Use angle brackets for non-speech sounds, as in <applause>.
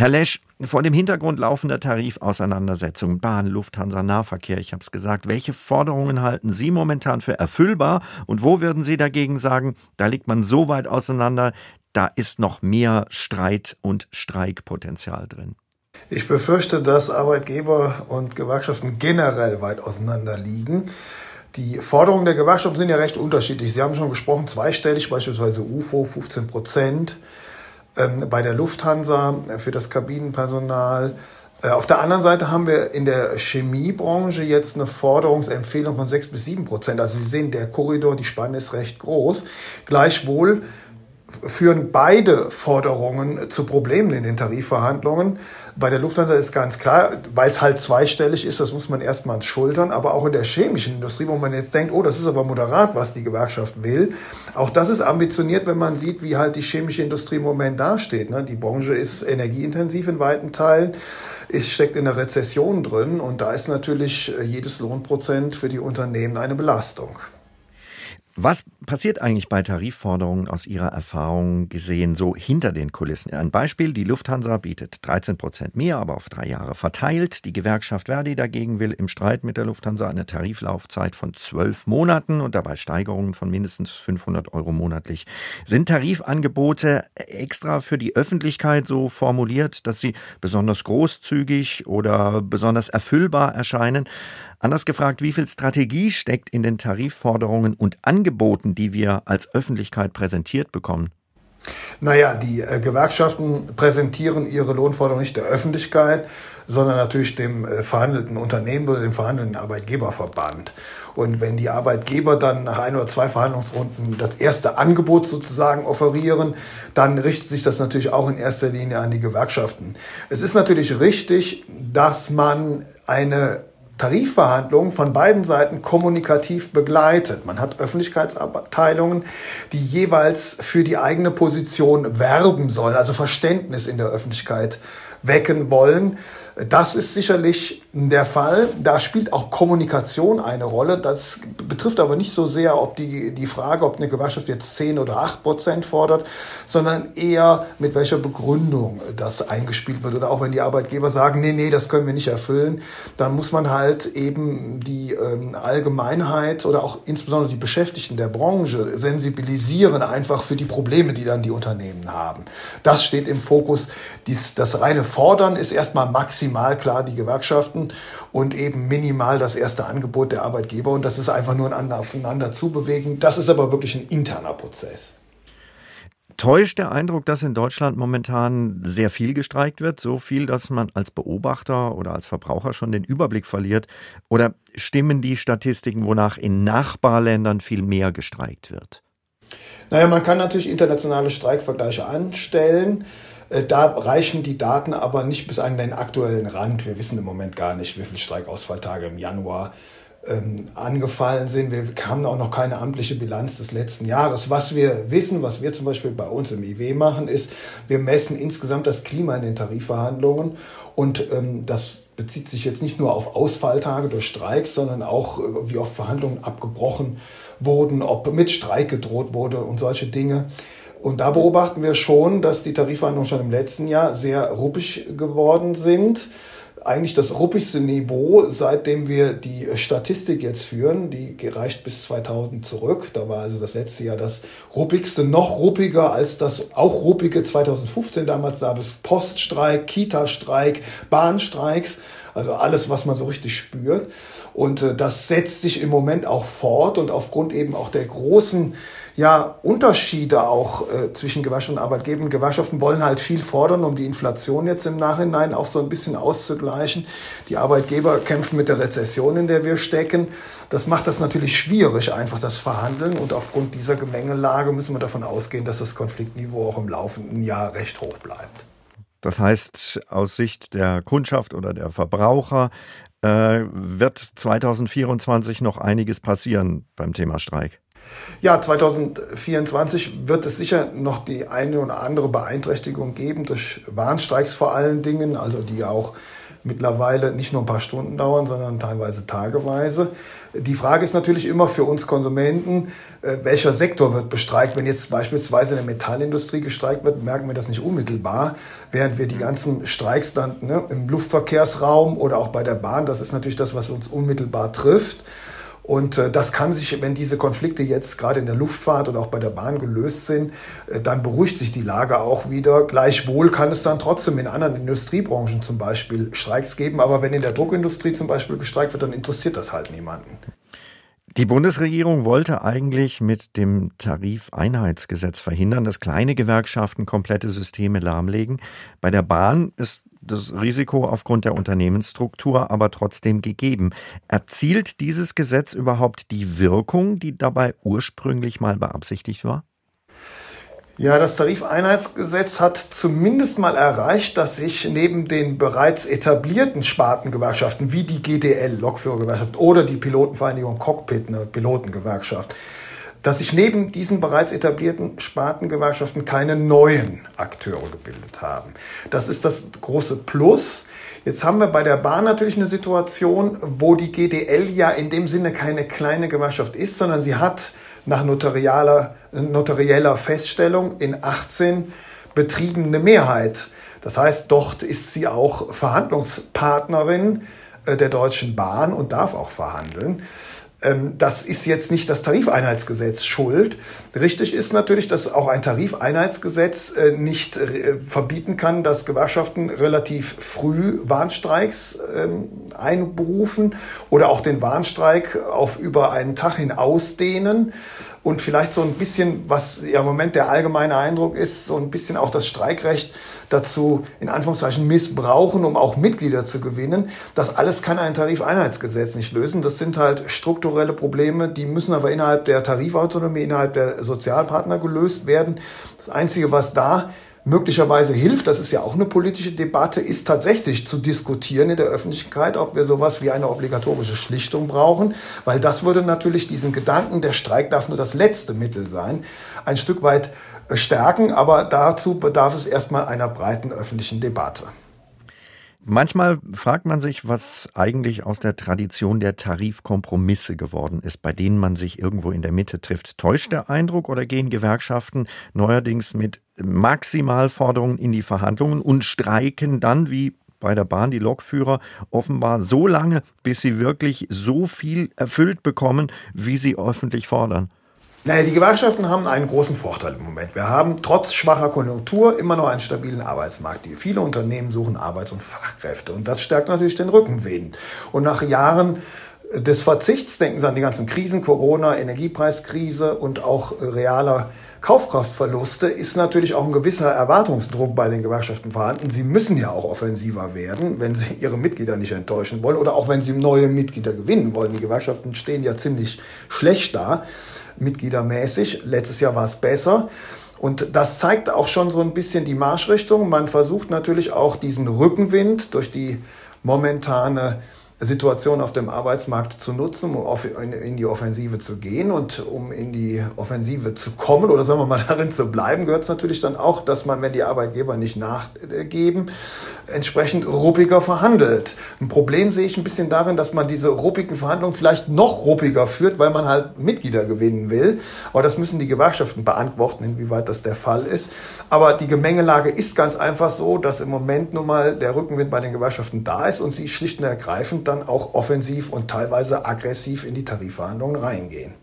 Herr Lesch, vor dem Hintergrund laufender Tarifauseinandersetzungen, Bahn, Lufthansa, Nahverkehr, ich habe es gesagt, welche Forderungen halten Sie momentan für erfüllbar und wo würden Sie dagegen sagen, da liegt man so weit auseinander, da ist noch mehr Streit und Streikpotenzial drin? Ich befürchte, dass Arbeitgeber und Gewerkschaften generell weit auseinander liegen. Die Forderungen der Gewerkschaften sind ja recht unterschiedlich. Sie haben schon gesprochen, zweistellig, beispielsweise UFO 15 Prozent, bei der Lufthansa für das Kabinenpersonal. Äh, auf der anderen Seite haben wir in der Chemiebranche jetzt eine Forderungsempfehlung von 6 bis 7 Prozent. Also Sie sehen, der Korridor, die Spanne ist recht groß. Gleichwohl führen beide Forderungen zu Problemen in den Tarifverhandlungen. Bei der Lufthansa ist ganz klar, weil es halt zweistellig ist, das muss man erstmal schultern, aber auch in der chemischen Industrie, wo man jetzt denkt, oh, das ist aber moderat, was die Gewerkschaft will. Auch das ist ambitioniert, wenn man sieht, wie halt die chemische Industrie im Moment dasteht. Ne? Die Branche ist energieintensiv in weiten Teilen, es steckt in der Rezession drin und da ist natürlich jedes Lohnprozent für die Unternehmen eine Belastung. Was passiert eigentlich bei Tarifforderungen aus Ihrer Erfahrung gesehen so hinter den Kulissen? Ein Beispiel, die Lufthansa bietet 13 Prozent mehr, aber auf drei Jahre verteilt. Die Gewerkschaft Verdi dagegen will im Streit mit der Lufthansa eine Tariflaufzeit von zwölf Monaten und dabei Steigerungen von mindestens 500 Euro monatlich. Sind Tarifangebote extra für die Öffentlichkeit so formuliert, dass sie besonders großzügig oder besonders erfüllbar erscheinen? Anders gefragt, wie viel Strategie steckt in den Tarifforderungen und Angeboten, die wir als Öffentlichkeit präsentiert bekommen? Naja, die äh, Gewerkschaften präsentieren ihre Lohnforderungen nicht der Öffentlichkeit, sondern natürlich dem äh, verhandelten Unternehmen oder dem verhandelnden Arbeitgeberverband. Und wenn die Arbeitgeber dann nach ein oder zwei Verhandlungsrunden das erste Angebot sozusagen offerieren, dann richtet sich das natürlich auch in erster Linie an die Gewerkschaften. Es ist natürlich richtig, dass man eine Tarifverhandlungen von beiden Seiten kommunikativ begleitet. Man hat Öffentlichkeitsabteilungen, die jeweils für die eigene Position werben sollen, also Verständnis in der Öffentlichkeit wecken wollen. Das ist sicherlich der Fall. Da spielt auch Kommunikation eine Rolle. Das betrifft aber nicht so sehr, ob die, die Frage, ob eine Gewerkschaft jetzt 10 oder 8 Prozent fordert, sondern eher mit welcher Begründung das eingespielt wird. Oder auch wenn die Arbeitgeber sagen, nee, nee, das können wir nicht erfüllen, dann muss man halt eben die ähm, Allgemeinheit oder auch insbesondere die Beschäftigten der Branche sensibilisieren einfach für die Probleme, die dann die Unternehmen haben. Das steht im Fokus. Dies, das reine Fordern ist erstmal maximal klar die Gewerkschaften und eben minimal das erste Angebot der Arbeitgeber. Und das ist einfach nur ein aufeinander zubewegen. Das ist aber wirklich ein interner Prozess. Täuscht der Eindruck, dass in Deutschland momentan sehr viel gestreikt wird, so viel, dass man als Beobachter oder als Verbraucher schon den Überblick verliert? Oder stimmen die Statistiken, wonach in Nachbarländern viel mehr gestreikt wird? Naja, man kann natürlich internationale Streikvergleiche anstellen. Äh, da reichen die Daten aber nicht bis an den aktuellen Rand. Wir wissen im Moment gar nicht, wie viele Streikausfalltage im Januar ähm, angefallen sind. Wir haben auch noch keine amtliche Bilanz des letzten Jahres. Was wir wissen, was wir zum Beispiel bei uns im IW machen, ist, wir messen insgesamt das Klima in den Tarifverhandlungen und ähm, das bezieht sich jetzt nicht nur auf Ausfalltage durch Streiks, sondern auch, äh, wie oft Verhandlungen abgebrochen wurden, ob mit Streik gedroht wurde und solche Dinge. Und da beobachten wir schon, dass die Tarifverhandlungen schon im letzten Jahr sehr ruppig geworden sind. Eigentlich das ruppigste Niveau, seitdem wir die Statistik jetzt führen, die reicht bis 2000 zurück. Da war also das letzte Jahr das ruppigste, noch ruppiger als das auch ruppige 2015 damals. Da es Poststreik, Kita-Streik, Bahnstreiks, also alles, was man so richtig spürt. Und äh, das setzt sich im Moment auch fort und aufgrund eben auch der großen ja, Unterschiede auch äh, zwischen Gewerkschaften und Arbeitgebern. Gewerkschaften wollen halt viel fordern, um die Inflation jetzt im Nachhinein auch so ein bisschen auszugleichen. Die Arbeitgeber kämpfen mit der Rezession, in der wir stecken. Das macht das natürlich schwierig, einfach das Verhandeln. Und aufgrund dieser Gemengelage müssen wir davon ausgehen, dass das Konfliktniveau auch im laufenden Jahr recht hoch bleibt. Das heißt, aus Sicht der Kundschaft oder der Verbraucher äh, wird 2024 noch einiges passieren beim Thema Streik. Ja, 2024 wird es sicher noch die eine oder andere Beeinträchtigung geben durch Warnstreiks vor allen Dingen, also die auch mittlerweile nicht nur ein paar Stunden dauern, sondern teilweise tageweise. Die Frage ist natürlich immer für uns Konsumenten, äh, welcher Sektor wird bestreikt. Wenn jetzt beispielsweise in der Metallindustrie gestreikt wird, merken wir das nicht unmittelbar, während wir die ganzen Streiks dann ne, im Luftverkehrsraum oder auch bei der Bahn, das ist natürlich das, was uns unmittelbar trifft. Und äh, das kann sich, wenn diese Konflikte jetzt gerade in der Luftfahrt oder auch bei der Bahn gelöst sind, äh, dann beruhigt sich die Lage auch wieder. Gleichwohl kann es dann trotzdem in anderen Industriebranchen zum Beispiel Streiks geben. Aber wenn in der Druckindustrie zum Beispiel gestreikt wird, dann interessiert das halt niemanden. Die Bundesregierung wollte eigentlich mit dem Tarifeinheitsgesetz verhindern, dass kleine Gewerkschaften komplette Systeme lahmlegen. Bei der Bahn ist das Risiko aufgrund der Unternehmensstruktur aber trotzdem gegeben. Erzielt dieses Gesetz überhaupt die Wirkung, die dabei ursprünglich mal beabsichtigt war? Ja, das Tarifeinheitsgesetz hat zumindest mal erreicht, dass sich neben den bereits etablierten Spartengewerkschaften wie die GDL, Lokführergewerkschaft, oder die Pilotenvereinigung Cockpit, eine Pilotengewerkschaft, dass sich neben diesen bereits etablierten Spartengewerkschaften keine neuen Akteure gebildet haben. Das ist das große Plus. Jetzt haben wir bei der Bahn natürlich eine Situation, wo die GDL ja in dem Sinne keine kleine Gewerkschaft ist, sondern sie hat nach notarialer, notarieller Feststellung in 18 Betrieben eine Mehrheit. Das heißt, dort ist sie auch Verhandlungspartnerin äh, der Deutschen Bahn und darf auch verhandeln. Ähm, das ist jetzt nicht das Tarifeinheitsgesetz schuld. Richtig ist natürlich, dass auch ein Tarifeinheitsgesetz äh, nicht äh, verbieten kann, dass Gewerkschaften relativ früh Warnstreiks ähm, einberufen oder auch den Warnstreik auf über einen Tag hin ausdehnen und vielleicht so ein bisschen, was ja im Moment der allgemeine Eindruck ist, so ein bisschen auch das Streikrecht dazu in Anführungszeichen missbrauchen, um auch Mitglieder zu gewinnen. Das alles kann ein Tarifeinheitsgesetz nicht lösen. Das sind halt strukturelle Probleme, die müssen aber innerhalb der Tarifautonomie, innerhalb der Sozialpartner gelöst werden. Das Einzige, was da möglicherweise hilft, das ist ja auch eine politische Debatte, ist tatsächlich zu diskutieren in der Öffentlichkeit, ob wir sowas wie eine obligatorische Schlichtung brauchen, weil das würde natürlich diesen Gedanken, der Streik darf nur das letzte Mittel sein, ein Stück weit äh, stärken, aber dazu bedarf es erstmal einer breiten öffentlichen Debatte. Manchmal fragt man sich, was eigentlich aus der Tradition der Tarifkompromisse geworden ist, bei denen man sich irgendwo in der Mitte trifft. Täuscht der Eindruck oder gehen Gewerkschaften neuerdings mit Maximalforderungen in die Verhandlungen und streiken dann, wie bei der Bahn die Lokführer, offenbar so lange, bis sie wirklich so viel erfüllt bekommen, wie sie öffentlich fordern? Naja, die Gewerkschaften haben einen großen Vorteil im Moment. Wir haben trotz schwacher Konjunktur immer noch einen stabilen Arbeitsmarkt. Viele Unternehmen suchen Arbeits- und Fachkräfte und das stärkt natürlich den Rückenwind. Und nach Jahren des Verzichts, denken Sie an die ganzen Krisen, Corona, Energiepreiskrise und auch realer Kaufkraftverluste ist natürlich auch ein gewisser Erwartungsdruck bei den Gewerkschaften vorhanden. Sie müssen ja auch offensiver werden, wenn sie ihre Mitglieder nicht enttäuschen wollen oder auch wenn sie neue Mitglieder gewinnen wollen. Die Gewerkschaften stehen ja ziemlich schlecht da, mitgliedermäßig. Letztes Jahr war es besser. Und das zeigt auch schon so ein bisschen die Marschrichtung. Man versucht natürlich auch diesen Rückenwind durch die momentane Situation auf dem Arbeitsmarkt zu nutzen, um in die Offensive zu gehen und um in die Offensive zu kommen oder sagen wir mal <laughs> darin zu bleiben, gehört es natürlich dann auch, dass man, wenn die Arbeitgeber nicht nachgeben, entsprechend ruppiger verhandelt. Ein Problem sehe ich ein bisschen darin, dass man diese ruppigen Verhandlungen vielleicht noch ruppiger führt, weil man halt Mitglieder gewinnen will. Aber das müssen die Gewerkschaften beantworten, inwieweit das der Fall ist. Aber die Gemengelage ist ganz einfach so, dass im Moment nun mal der Rückenwind bei den Gewerkschaften da ist und sie schlicht und ergreifend dann auch offensiv und teilweise aggressiv in die Tarifverhandlungen reingehen.